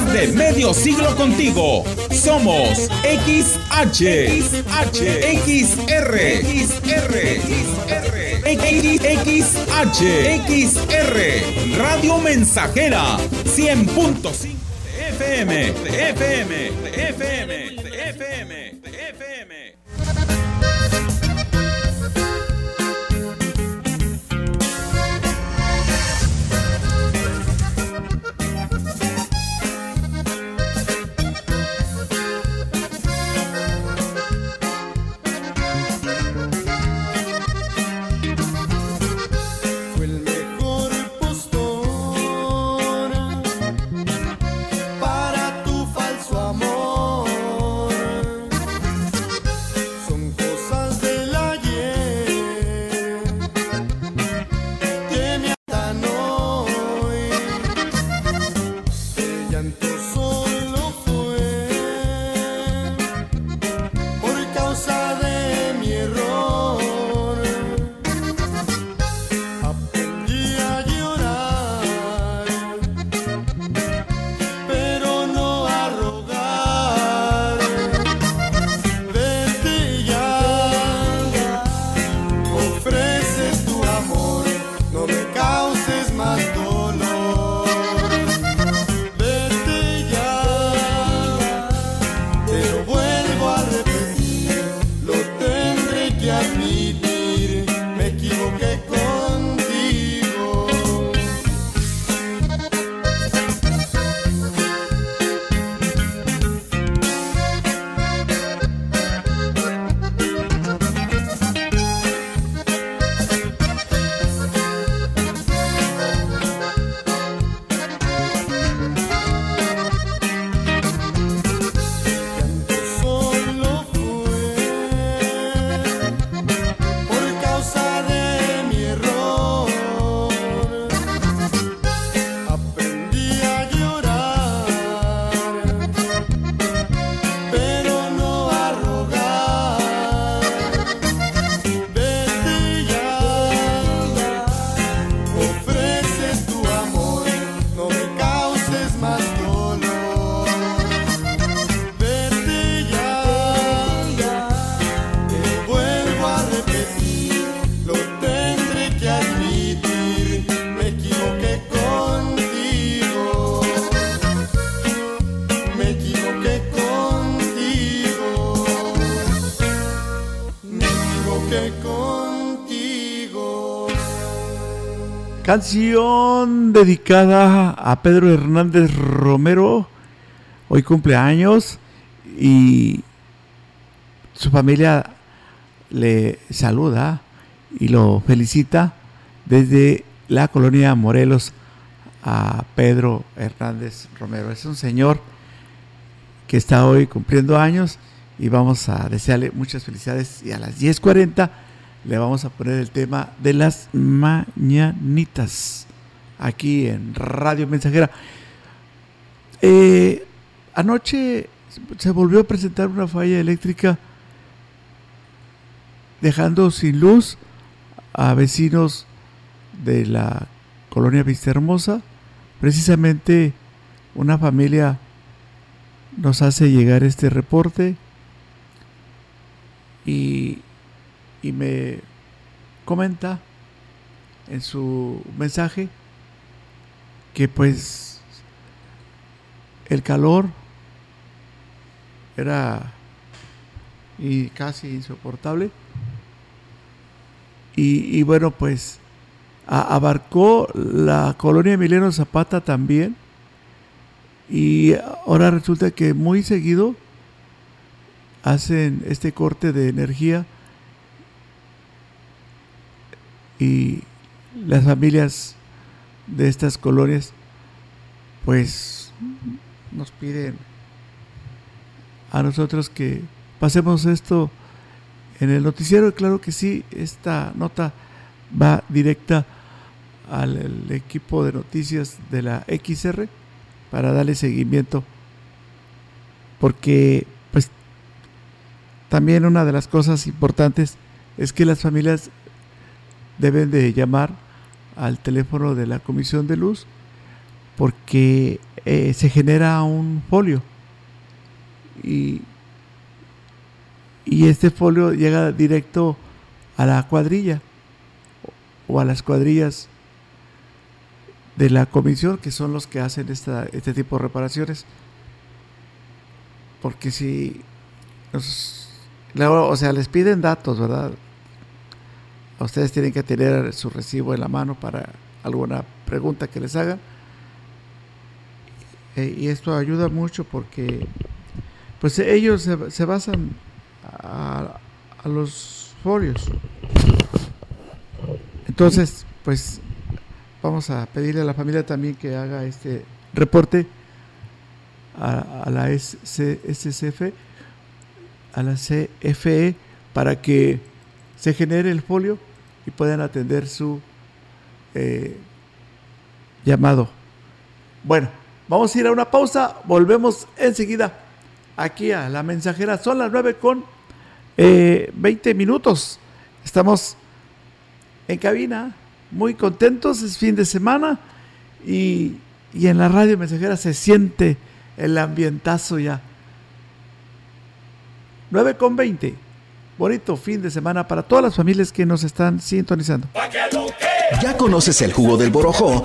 De medio siglo contigo. Somos XH, XH, XR, XR, XR, XH, XR, Radio Mensajera, 100.5 FM, FM, FM, Canción dedicada a Pedro Hernández Romero. Hoy cumpleaños y su familia le saluda y lo felicita desde la colonia Morelos a Pedro Hernández Romero. Es un señor que está hoy cumpliendo años y vamos a desearle muchas felicidades y a las 10.40 le vamos a poner el tema de las mañanitas aquí en Radio Mensajera. Eh, anoche se volvió a presentar una falla eléctrica dejando sin luz a vecinos de la colonia Vista Hermosa. Precisamente una familia nos hace llegar este reporte y y me comenta en su mensaje que pues el calor era y casi insoportable. Y, bueno pues abarcó la colonia Emiliano Zapata también. Y ahora resulta que muy seguido hacen este corte de energía y las familias de estas colonias pues nos piden a nosotros que pasemos esto en el noticiero. Y claro que sí, esta nota va directa al equipo de noticias de la XR para darle seguimiento porque pues también una de las cosas importantes es que las familias deben de llamar al teléfono de la Comisión de Luz porque eh, se genera un folio. Y, y este folio llega directo a la cuadrilla o a las cuadrillas de la comisión, que son los que hacen esta, este tipo de reparaciones. Porque si, o sea, les piden datos, ¿verdad? Ustedes tienen que tener su recibo en la mano para alguna pregunta que les hagan. Eh, y esto ayuda mucho porque pues ellos se, basan a, los folios. Entonces, pues vamos a pedirle a la familia también que haga este reporte a, la SCF, a la CFE, para que se genere el folio y puedan atender su eh, llamado. Bueno, vamos a ir a una pausa, volvemos enseguida aquí a la mensajera. Son las 9 con 20 eh, minutos. Estamos en cabina, muy contentos, es fin de semana y, y en la radio mensajera se siente el ambientazo ya. 9 con 20. Bonito fin de semana para todas las familias que nos están sintonizando. ¿Ya conoces el jugo del Borojó?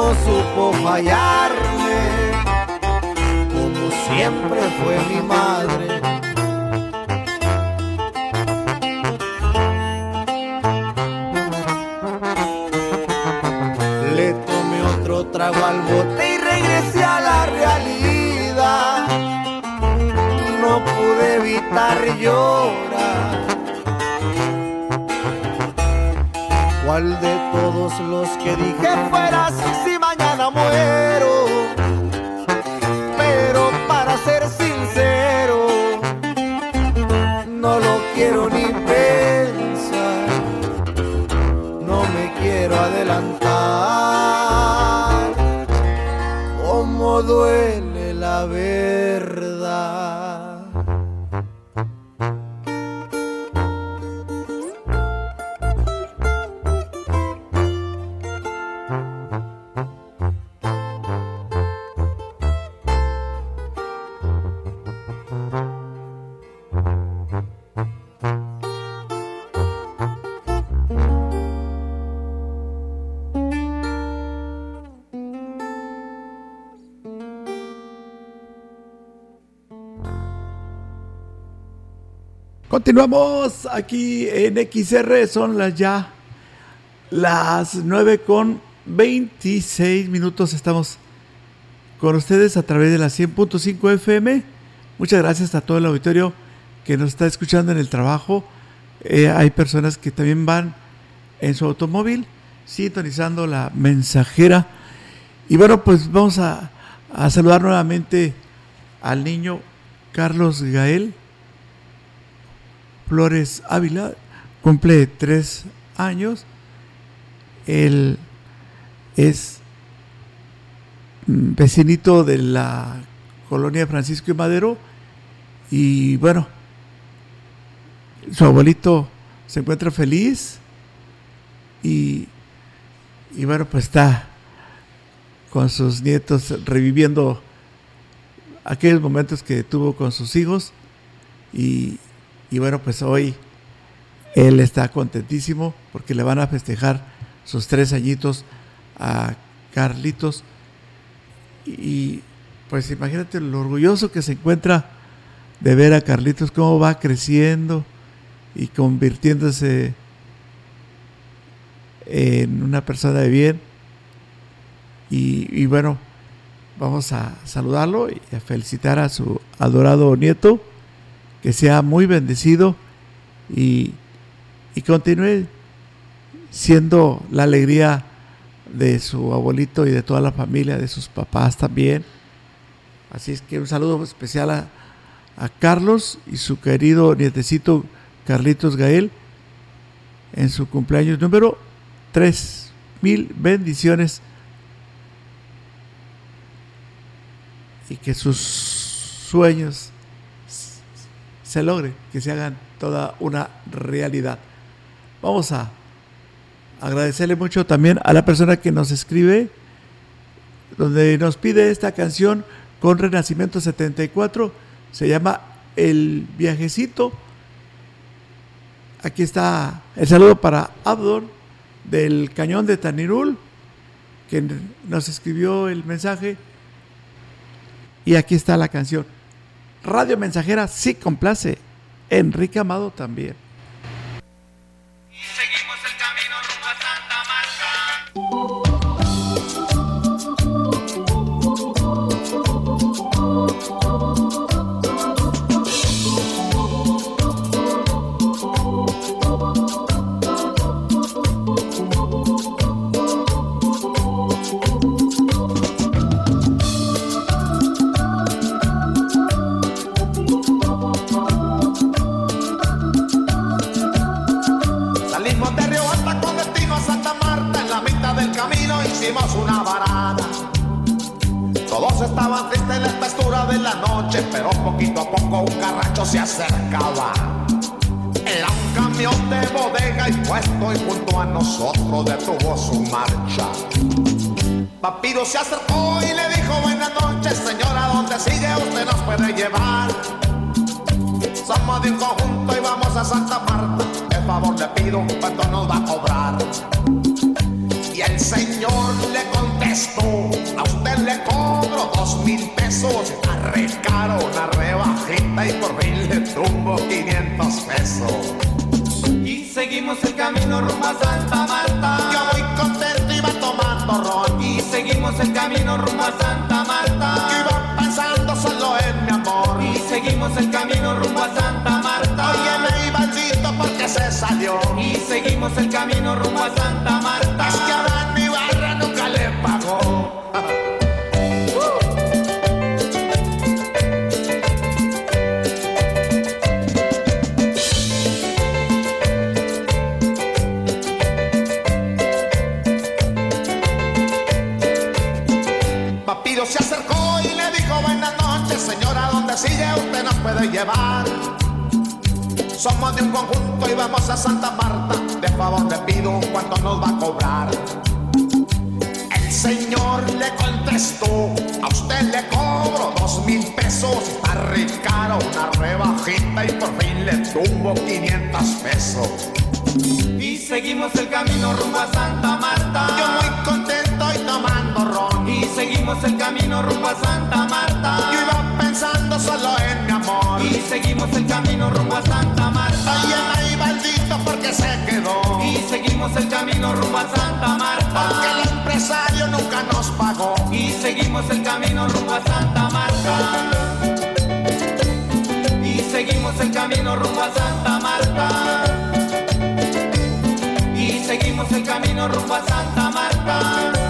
no supo fallarme, como siempre fue mi madre. Le tomé otro trago al bote y regresé a la realidad. No pude evitar llorar ¿Cuál de los que dije fueras si mañana muero? Continuamos aquí en XR, son las ya las 9 con 26 minutos. Estamos con ustedes a través de la 100.5 FM. Muchas gracias a todo el auditorio que nos está escuchando en el trabajo. Eh, hay personas que también van en su automóvil sintonizando la mensajera. Y bueno, pues vamos a, a saludar nuevamente al niño Carlos Gael Flores Ávila, cumple tres años. Él es vecinito de la colonia Francisco y Madero. Y bueno, su abuelito se encuentra feliz. Y, y bueno, pues está con sus nietos reviviendo aquellos momentos que tuvo con sus hijos. Y, y bueno, pues hoy él está contentísimo porque le van a festejar sus tres añitos a Carlitos. Y pues imagínate lo orgulloso que se encuentra de ver a Carlitos cómo va creciendo y convirtiéndose en una persona de bien. Y, bueno, vamos a saludarlo y a felicitar a su adorado nieto que sea muy bendecido y, y continúe siendo la alegría de su abuelito y de toda la familia, de sus papás también. Así es que un saludo especial a, a Carlos y su querido nietecito Carlitos Gael en su cumpleaños número 3. Mil bendiciones y que sus sueños se logre, que se hagan toda una realidad. Vamos a agradecerle mucho también a la persona que nos escribe, donde nos pide esta canción con Renacimiento 74, se llama El viajecito. Aquí está el saludo para Abdor del Cañón de Tanirul, que nos escribió el mensaje. Y aquí está la canción. Radio Mensajera sí complace. Enrique Amado también. Se acercó y le dijo buenas noches, señora, ¿dónde sigue? Usted nos puede llevar. Somos de un conjunto y vamos a Santa Marta. El favor le pido, ¿cuánto nos va el camino rumbo a Santa Marta. Es que en mi barra nunca le pagó. Papiro se acercó y le dijo buenas noches, señora, ¿dónde sigue? Usted nos puede llevar. Somos de un conjunto y vamos a Santa Marta. A usted le cobro dos mil pesos. Está re una rebajita y por fin le tumbo 500 pesos. Y seguimos el camino rumbo a Santa Marta. Yo muy contento y tomando ron. Y seguimos el camino rumbo a Santa Marta. Yo iba pensando solo seguimos el camino rumbo a Santa Marta. Ahí maldito porque se quedó. Y seguimos el camino rumbo a Santa Marta. Porque el empresario nunca nos pagó. Y seguimos el camino rumbo a Santa Marta. Y seguimos el camino rumbo a Santa Marta. Y seguimos el camino rumbo a Santa Marta.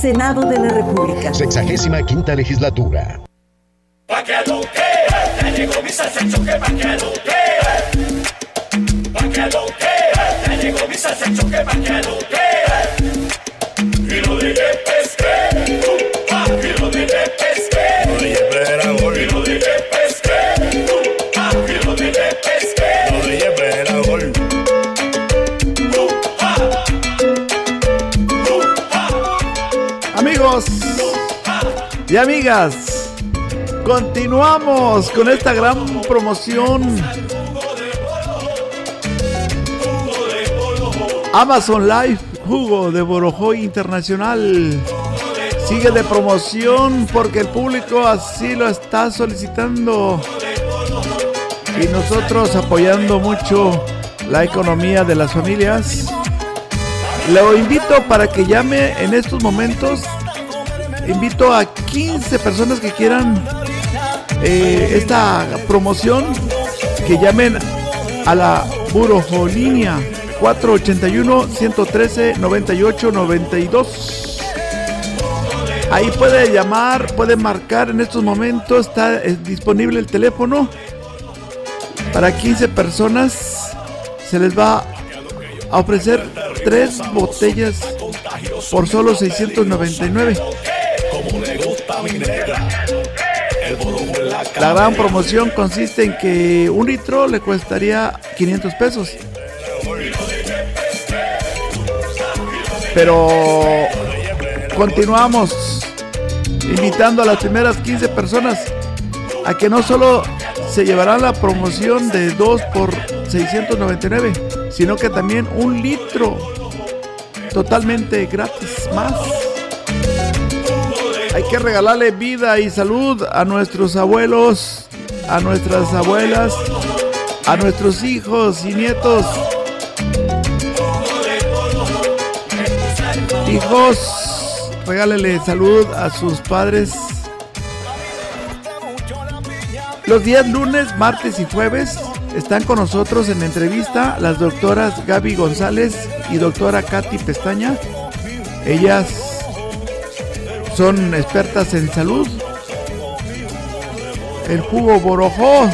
Senado de la República. Sexagésima quinta legislatura. Pa' que lo que, ya llegó mi salsa choque, pa' que lo que, pa' que lo que, ya llegó mi salsa choque, pa' que lo que, y lo de Amigos y amigas, continuamos con esta gran promoción. Amazon Live, jugo de Borojoy Internacional. Sigue de promoción porque el público así lo está solicitando. Y nosotros apoyando mucho la economía de las familias. Lo invito para que llame en estos momentos. Invito a 15 personas que quieran eh, esta promoción. Que llamen a la Burojolínea 481-113-98-92. Ahí puede llamar, puede marcar en estos momentos. Está eh, disponible el teléfono. Para 15 personas se les va a ofrecer tres botellas por solo 699. La gran promoción consiste en que un litro le costaría 500 pesos. Pero continuamos invitando a las primeras 15 personas a que no solo se llevarán la promoción de 2 por 699, sino que también un litro totalmente gratis más. Hay que regalarle vida y salud a nuestros abuelos, a nuestras abuelas, a nuestros hijos y nietos. Hijos, regálele salud a sus padres. Los días lunes, martes y jueves están con nosotros en entrevista las doctoras Gaby González y doctora Katy Pestaña. Ellas son expertas en salud. El jugo Borojó.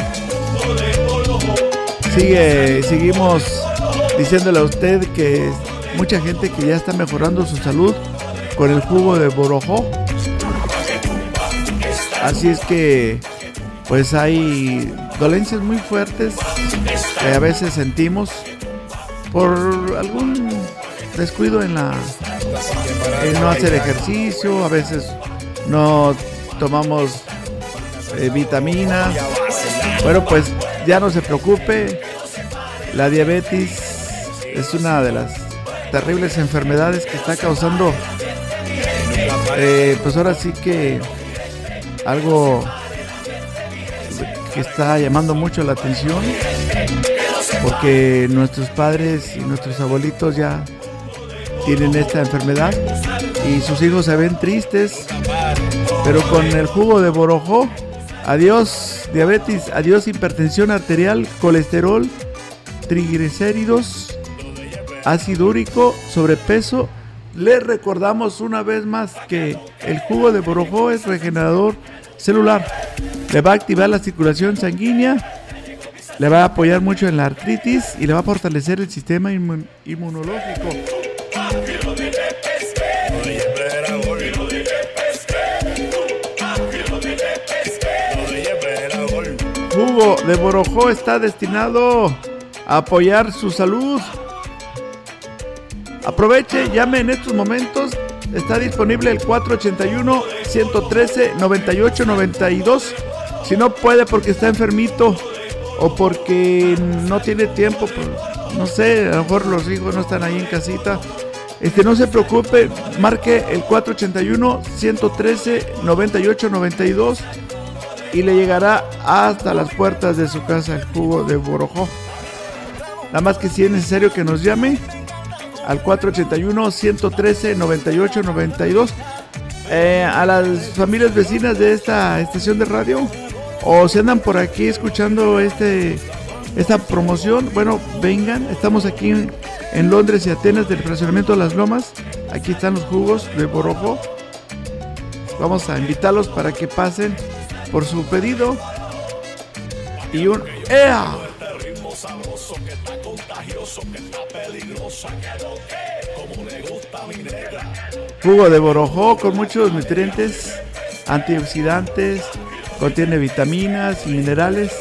Sigue, seguimos diciéndole a usted que mucha gente que ya está mejorando su salud con el jugo de Borojó. Así es que pues hay dolencias muy fuertes que a veces sentimos por algún descuido en la en no hacer ejercicio, a veces no tomamos eh, vitaminas. Bueno, pues ya no se preocupe, la diabetes es una de las terribles enfermedades que está causando, eh, pues ahora sí que algo que está llamando mucho la atención porque nuestros padres y nuestros abuelitos ya tienen esta enfermedad y sus hijos se ven tristes, pero con el jugo de borojó, adiós diabetes, adiós hipertensión arterial, colesterol, triglicéridos, ácido úrico, sobrepeso. Les recordamos una vez más que el jugo de borojó es regenerador celular. Le va a activar la circulación sanguínea, le va a apoyar mucho en la artritis y le va a fortalecer el sistema inmun inmunológico. Jugo de Borojó está destinado a apoyar su salud. Aproveche, llame en estos momentos. Está disponible el 481-113-9892. Si no puede porque está enfermito o porque no tiene tiempo, pues, no sé, a lo mejor los hijos no están ahí en casita. Este, no se preocupe, marque el 481-113-9892 y le llegará hasta las puertas de su casa el jugo de Borojó. Nada más que si es necesario que nos llame al 481-113-9892 eh, a las familias vecinas de esta estación de radio o si andan por aquí escuchando este esta promoción, bueno, vengan, estamos aquí en, Londres y Atenas del fraccionamiento de las Lomas. Aquí están los jugos de Borojo. Vamos a invitarlos para que pasen por su pedido. Y un ¡Ea! Jugo de borojó con muchos nutrientes, antioxidantes, contiene vitaminas y minerales.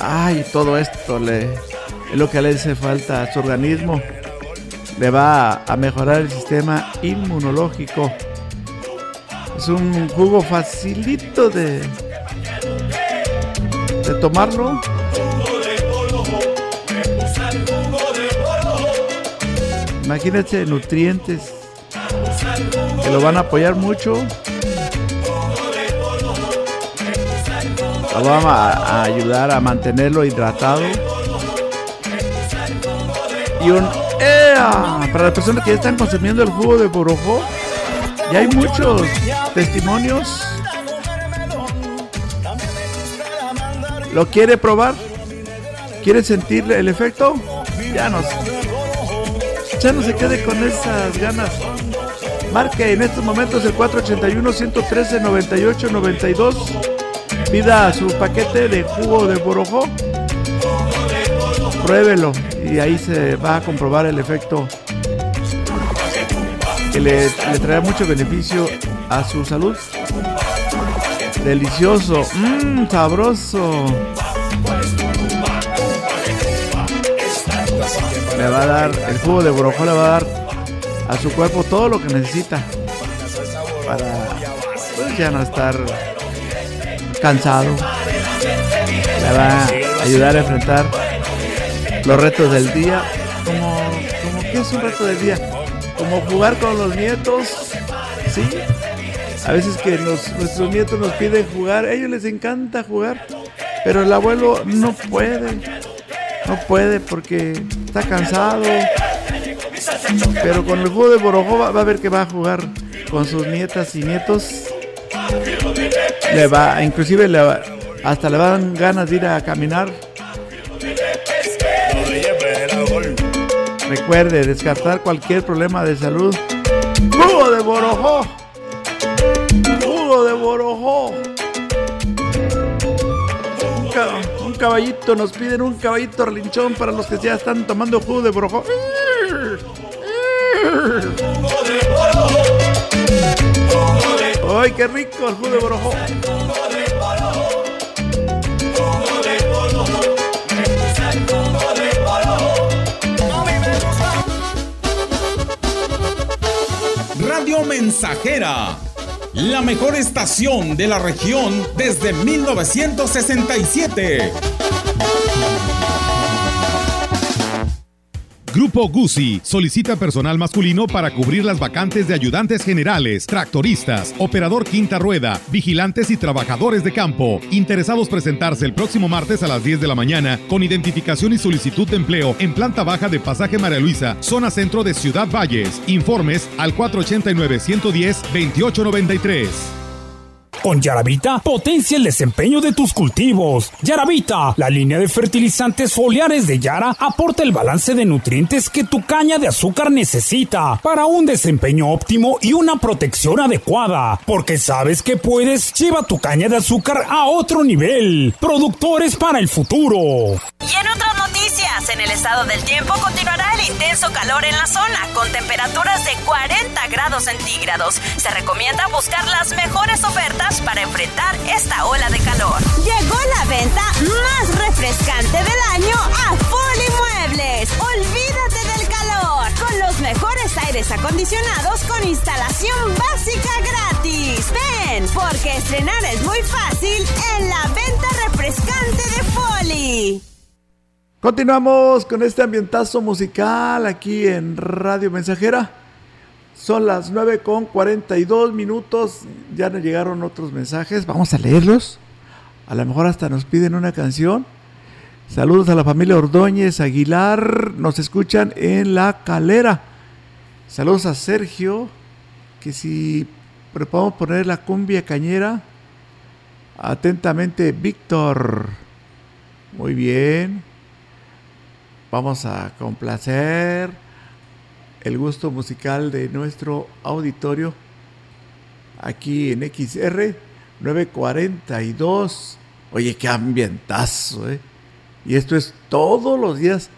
Ay, todo esto le, es lo que le hace falta a su organismo. Le va a mejorar el sistema inmunológico. Es un jugo facilito de, de tomarlo. Imagínense nutrientes que lo van a apoyar mucho. Lo vamos a, ayudar a mantenerlo hidratado. Y un ¡Ea! Para las personas que ya están consumiendo el jugo de borojó, ya hay muchos testimonios. ¿Lo quiere probar? ¿Quiere sentir el efecto? Ya no, no se quede con esas ganas. Marque en estos momentos el 481-113-98-92. Pida su paquete de jugo de borojó. Pruébelo y ahí se va a comprobar el efecto que le, le trae mucho beneficio a su salud. Delicioso, mmm, sabroso. Le va a dar, el jugo de borojó le va a dar a su cuerpo todo lo que necesita para pues, ya no estar cansado. Le va a ayudar a enfrentar los retos del día. Como, como que es un reto del día, como jugar con los nietos, ¿sí? A veces que nuestros nietos nos piden jugar, ellos les encanta jugar, pero el abuelo no puede, no puede porque está cansado. Pero con el juego de Borojó va, a ver que va a jugar con sus nietas y nietos. Le va, inclusive le va- hasta le van ganas de ir a caminar. Recuerde descartar cualquier problema de salud. ¡Jugo de Borojó! ¡Jugo de Borojó! Caballito, nos piden un caballito relinchón para los que ya están tomando jugo de Borojó. ¡Ay, qué rico el jugo de Borojó! Radio Mensajera, la mejor estación de la región desde 1967. Grupo Guzzi solicita personal masculino para cubrir las vacantes de ayudantes generales, tractoristas, operador quinta rueda, vigilantes y trabajadores de campo. Interesados presentarse el próximo martes a las 10 de la mañana con identificación y solicitud de empleo en planta baja de Pasaje María Luisa, zona centro de Ciudad Valles. Informes al 489-110-2893. Con Yaravita, potencia el desempeño de tus cultivos. Yaravita, la línea de fertilizantes foliares de Yara, aporta el balance de nutrientes que tu caña de azúcar necesita para un desempeño óptimo y una protección adecuada. Porque sabes que puedes, lleva tu caña de azúcar a otro nivel. Productores para el futuro. Y en otras noticias, en el estado del tiempo continuará el intenso calor en la zona, con temperaturas de 40 grados centígrados. Se recomienda buscar las mejores ofertas para enfrentar esta ola de calor. Llegó la venta más refrescante del año a Foli Muebles. Olvídate del calor con los mejores aires acondicionados con instalación básica gratis. Ven, porque estrenar es muy fácil en la venta refrescante de Foli. Continuamos con este ambientazo musical aquí en Radio Mensajera. Son las 9 con 42 minutos. Ya nos llegaron otros mensajes. Vamos a leerlos. A lo mejor hasta nos piden una canción. Saludos a la familia Ordóñez Aguilar. Nos escuchan en La Calera. Saludos a Sergio. Que si podemos poner la cumbia cañera. Atentamente, Víctor. Muy bien. Vamos a complacer el gusto musical de nuestro auditorio aquí en XR 942. Oye, qué ambientazo, ¿eh? Y esto es todos los días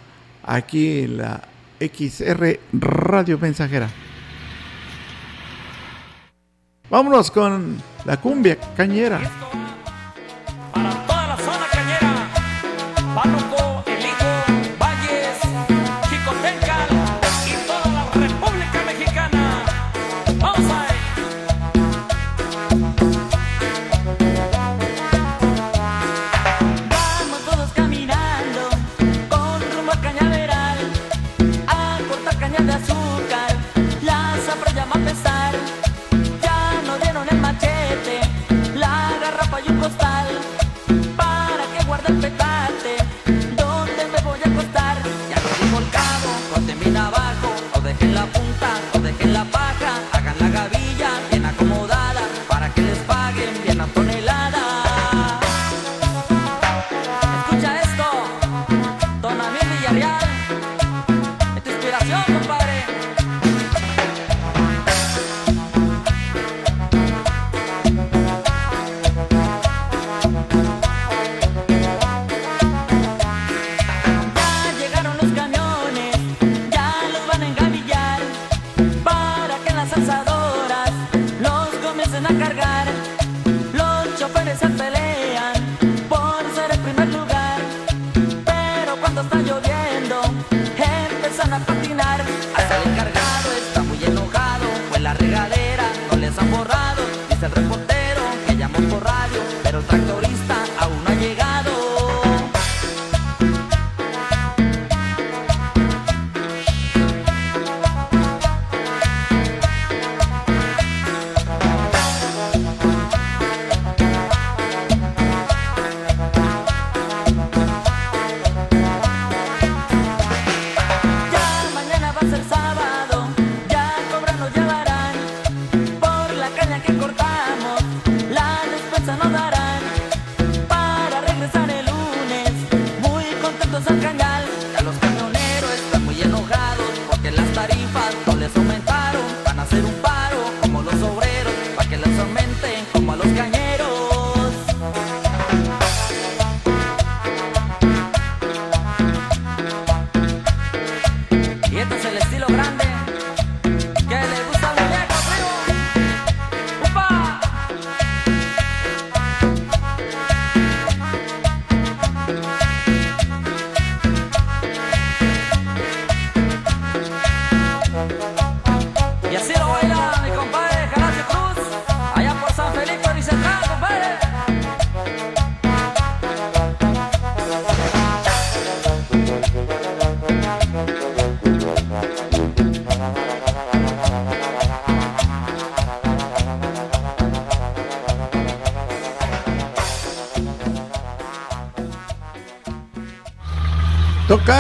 aquí en la XR Radio Mensajera. Vámonos con la cumbia cañera. Toda la zona cañera,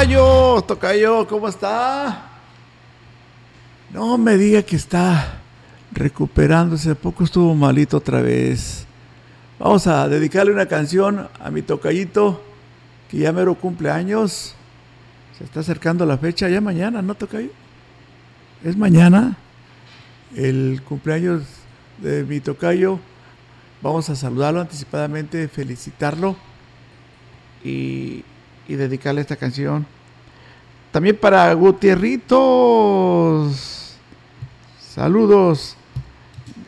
Tocayo, ¿cómo está? No me diga que está recuperándose. Poco estuvo malito otra vez. Vamos a dedicarle una canción a mi tocayito, que ya mero cumpleaños. Se está acercando la fecha, ya mañana, ¿no, Tocayo? Es mañana el cumpleaños de mi tocayo. Vamos a saludarlo anticipadamente, felicitarlo y dedicarle esta canción. También para Gutierritos. Saludos.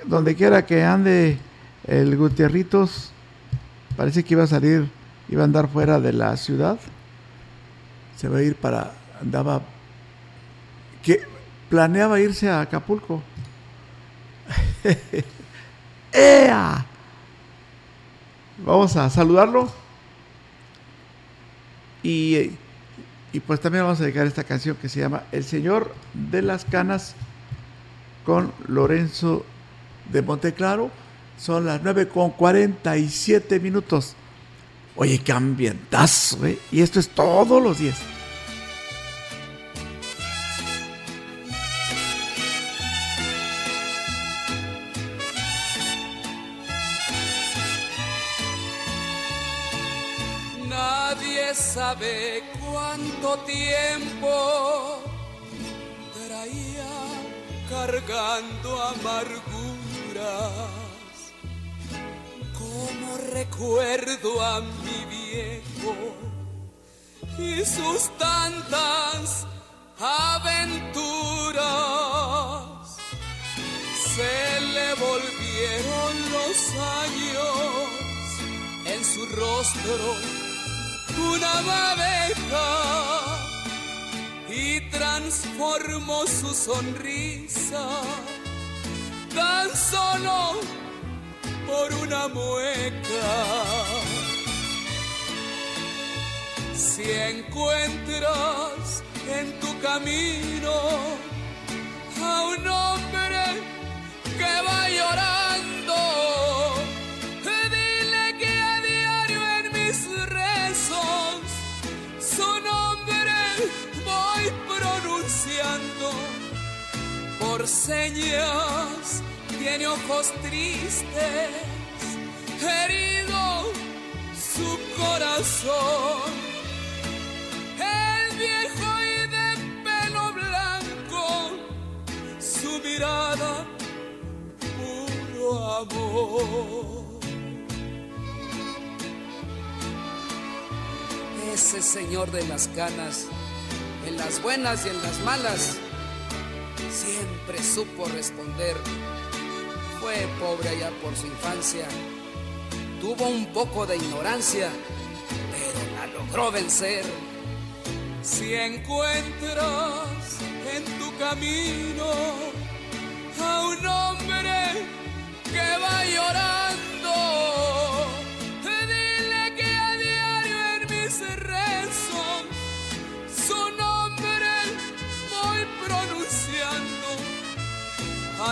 Donde quiera que ande el Gutierritos. Parece que iba a salir, iba a andar fuera de la ciudad. Se va a ir para. Andaba. que planeaba irse a Acapulco. ¡Ea! Vamos a saludarlo. Y, y pues también vamos a dedicar esta canción que se llama El Señor de las Canas con Lorenzo de Monteclaro. Son las 9 con 47 minutos. Oye, qué ambientazo, ¿eh? Y esto es todos los días. Cuánto tiempo traía cargando amarguras. Como recuerdo a mi viejo y sus tantas aventuras. Se le volvieron los años en su rostro una madeja y transformó su sonrisa tan solo por una mueca. Si encuentras en tu camino a un hombre que va llorando, dile señas. Tiene ojos tristes, herido su corazón. El viejo y de pelo blanco, su mirada puro amor. Ese señor de las canas, en las buenas y en las malas, siempre supo responder. Fue pobre allá por su infancia, Tuvo un poco de ignorancia, pero la logró vencer. Si encuentras en tu camino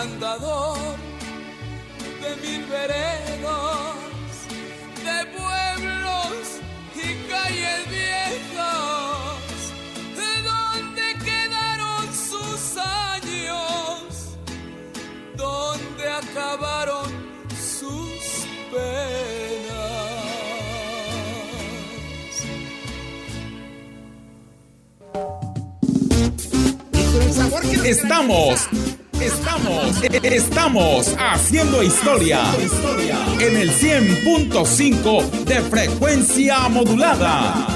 andador de mil veredas, de pueblos y calles viejas, de donde quedaron sus años, donde acabaron sus penas. Estamos, estamos, estamos haciendo historia en el 100.5 de frecuencia modulada.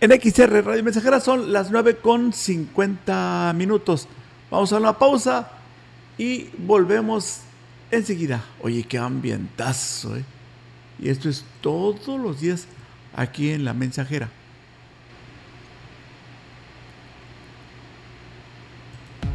En XR Radio Mensajera son las 9 con 50 minutos. Vamos a una pausa y volvemos enseguida. Oye, qué ambientazo, ¿eh? Y esto es todos los días aquí en La Mensajera.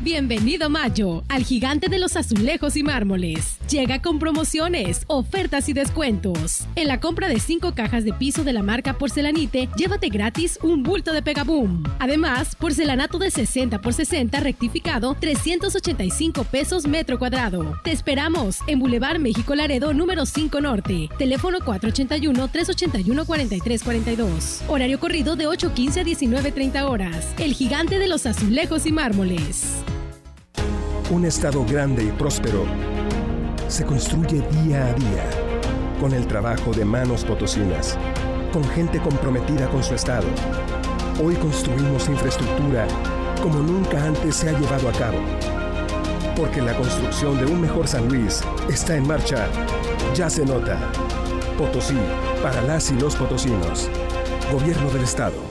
Bienvenido Mayo al gigante de los azulejos y mármoles. Llega con promociones, ofertas y descuentos. En la compra de 5 cajas de piso de la marca Porcelanite, llévate gratis un bulto de Pegaboom. Además, porcelanato de 60 por 60 rectificado, 385 pesos metro cuadrado. Te esperamos en Boulevard México Laredo número 5 Norte. Teléfono 481-381-4342. Horario corrido de 8.15 a 19.30 horas. El gigante de los azulejos y mármoles. Un estado grande y próspero se construye día a día con el trabajo de manos potosinas, con gente comprometida con su estado. Hoy construimos infraestructura como nunca antes se ha llevado a cabo. Porque la construcción de un mejor San Luis está en marcha. Ya se nota. Potosí, para las y los potosinos. Gobierno del Estado.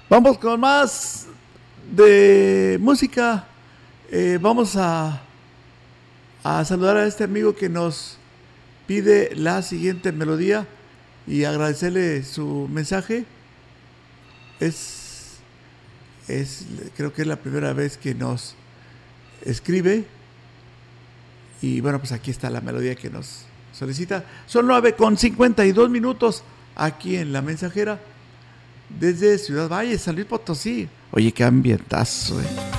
Vamos con más de música. Eh, vamos a, a saludar a este amigo que nos pide la siguiente melodía y agradecerle su mensaje. Es, es, creo que es la primera vez que nos escribe. Y bueno, pues aquí está la melodía que nos solicita. Son 9 con 52 minutos aquí en La Mensajera desde Ciudad Valle, San Luis Potosí. Oye, qué ambientazo, eh.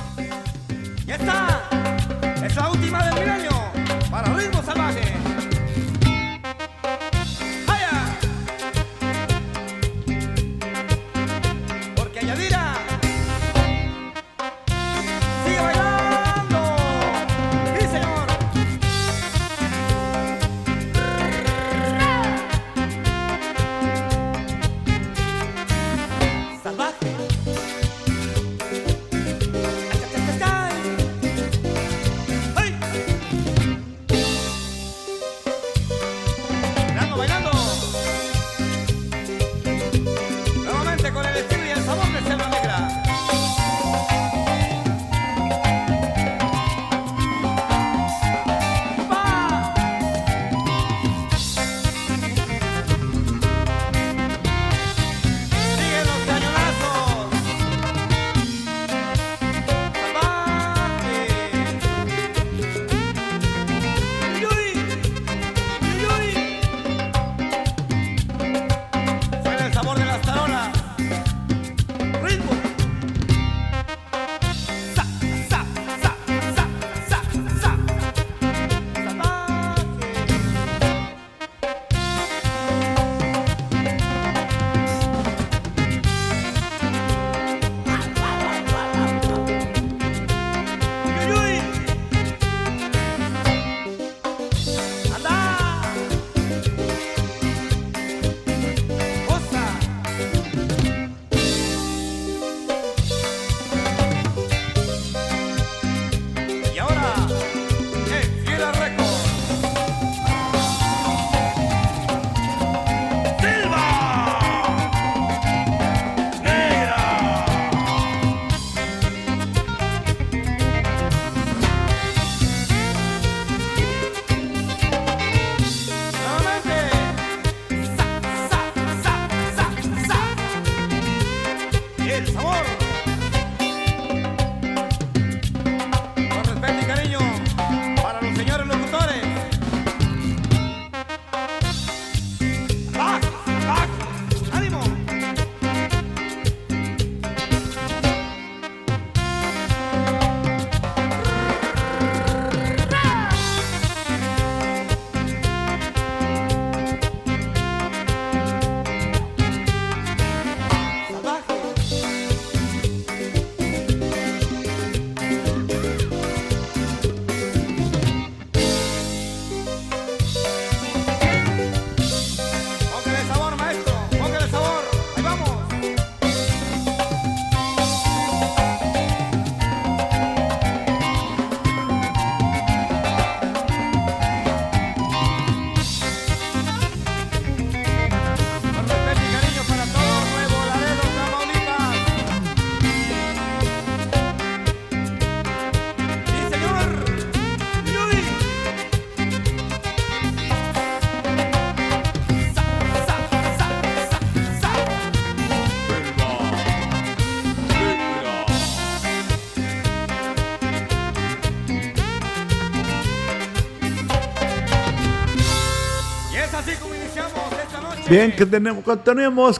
Bien, que tenemos,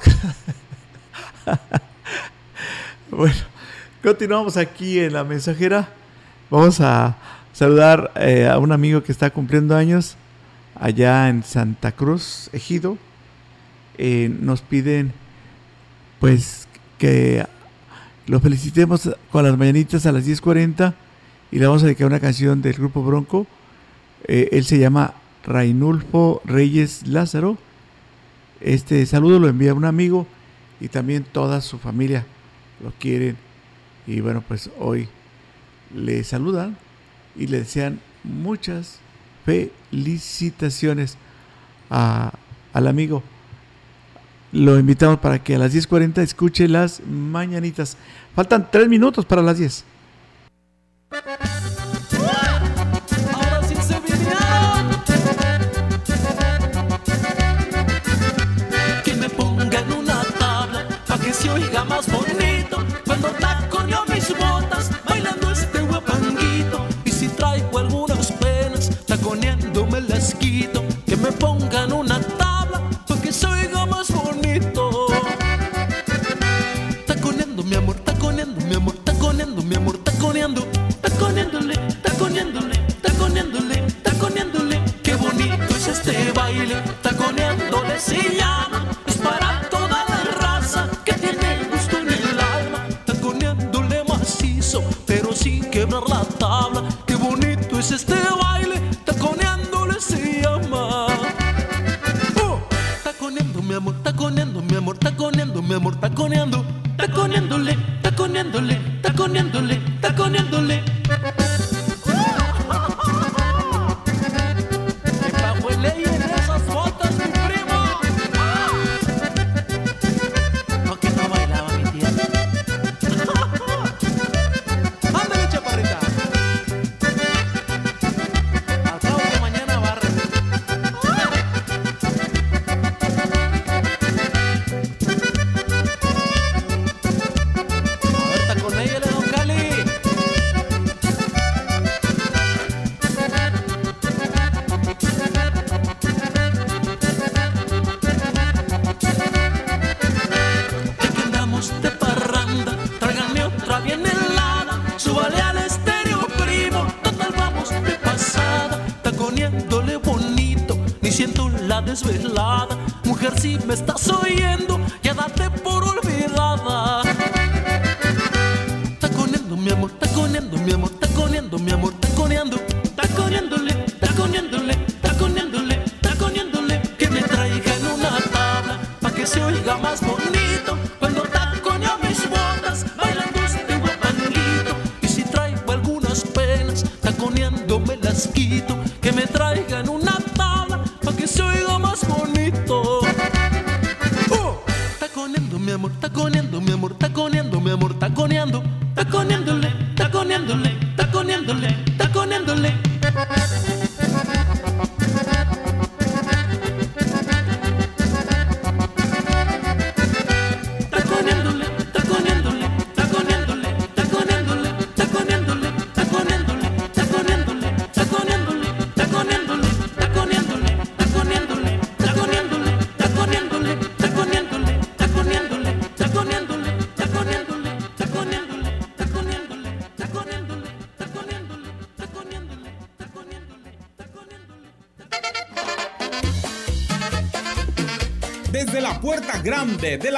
bueno, continuamos aquí en la mensajera. Vamos a saludar eh, a un amigo que está cumpliendo años allá en Santa Cruz, Ejido. Eh, nos piden pues que lo felicitemos con las mañanitas a las 10.40 y le vamos a dedicar una canción del grupo Bronco. Eh, él se llama Rainulfo Reyes Lázaro. Este saludo lo envía un amigo y también toda su familia lo quieren. Y bueno, pues hoy le saludan y le desean muchas felicitaciones al amigo. Lo invitamos para que a las 10.40 escuche las mañanitas. Faltan tres minutos para las 10. Que me pongan una Thank you. Taconeándole.